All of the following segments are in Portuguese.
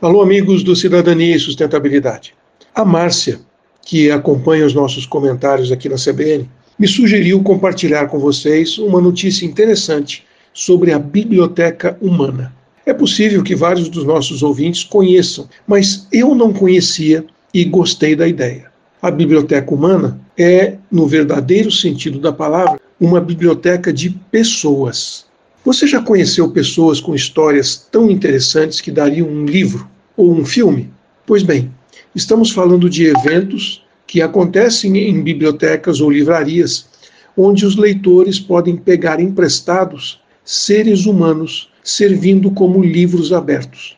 Alô, amigos do Cidadania e Sustentabilidade. A Márcia, que acompanha os nossos comentários aqui na CBN, me sugeriu compartilhar com vocês uma notícia interessante sobre a biblioteca humana. É possível que vários dos nossos ouvintes conheçam, mas eu não conhecia e gostei da ideia. A biblioteca humana é, no verdadeiro sentido da palavra, uma biblioteca de pessoas. Você já conheceu pessoas com histórias tão interessantes que dariam um livro ou um filme? Pois bem, estamos falando de eventos que acontecem em bibliotecas ou livrarias, onde os leitores podem pegar emprestados seres humanos servindo como livros abertos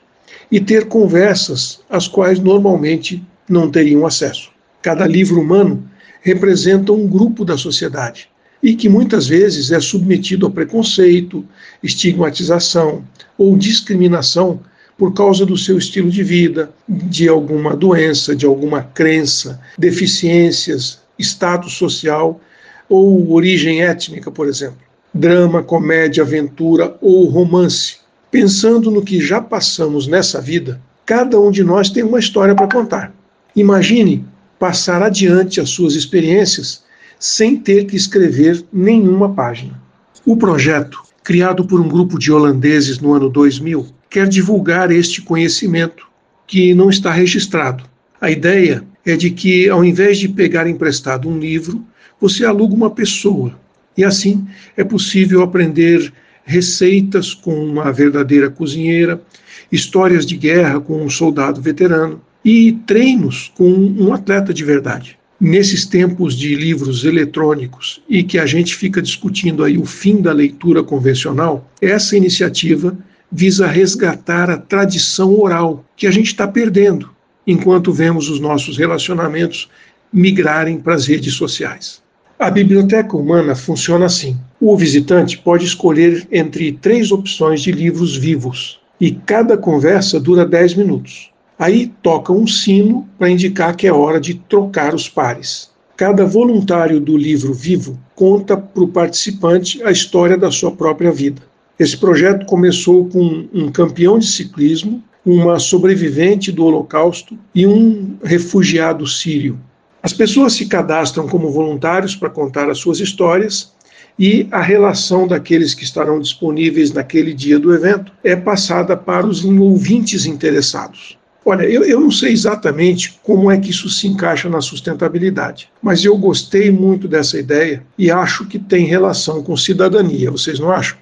e ter conversas às quais normalmente não teriam acesso. Cada livro humano representa um grupo da sociedade e que muitas vezes é submetido a preconceito, estigmatização ou discriminação por causa do seu estilo de vida, de alguma doença, de alguma crença, deficiências, status social ou origem étnica, por exemplo. Drama, comédia, aventura ou romance. Pensando no que já passamos nessa vida, cada um de nós tem uma história para contar. Imagine passar adiante as suas experiências sem ter que escrever nenhuma página. O projeto, criado por um grupo de holandeses no ano 2000, quer divulgar este conhecimento que não está registrado. A ideia é de que, ao invés de pegar emprestado um livro, você aluga uma pessoa. E assim é possível aprender receitas com uma verdadeira cozinheira, histórias de guerra com um soldado veterano e treinos com um atleta de verdade nesses tempos de livros eletrônicos e que a gente fica discutindo aí o fim da leitura convencional, essa iniciativa visa resgatar a tradição oral que a gente está perdendo enquanto vemos os nossos relacionamentos migrarem para as redes sociais. A biblioteca humana funciona assim: o visitante pode escolher entre três opções de livros vivos e cada conversa dura 10 minutos. Aí toca um sino para indicar que é hora de trocar os pares. Cada voluntário do livro vivo conta para o participante a história da sua própria vida. Esse projeto começou com um campeão de ciclismo, uma sobrevivente do Holocausto e um refugiado sírio. As pessoas se cadastram como voluntários para contar as suas histórias e a relação daqueles que estarão disponíveis naquele dia do evento é passada para os ouvintes interessados. Olha, eu, eu não sei exatamente como é que isso se encaixa na sustentabilidade, mas eu gostei muito dessa ideia e acho que tem relação com cidadania, vocês não acham?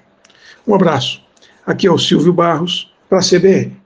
Um abraço. Aqui é o Silvio Barros, para a CBN.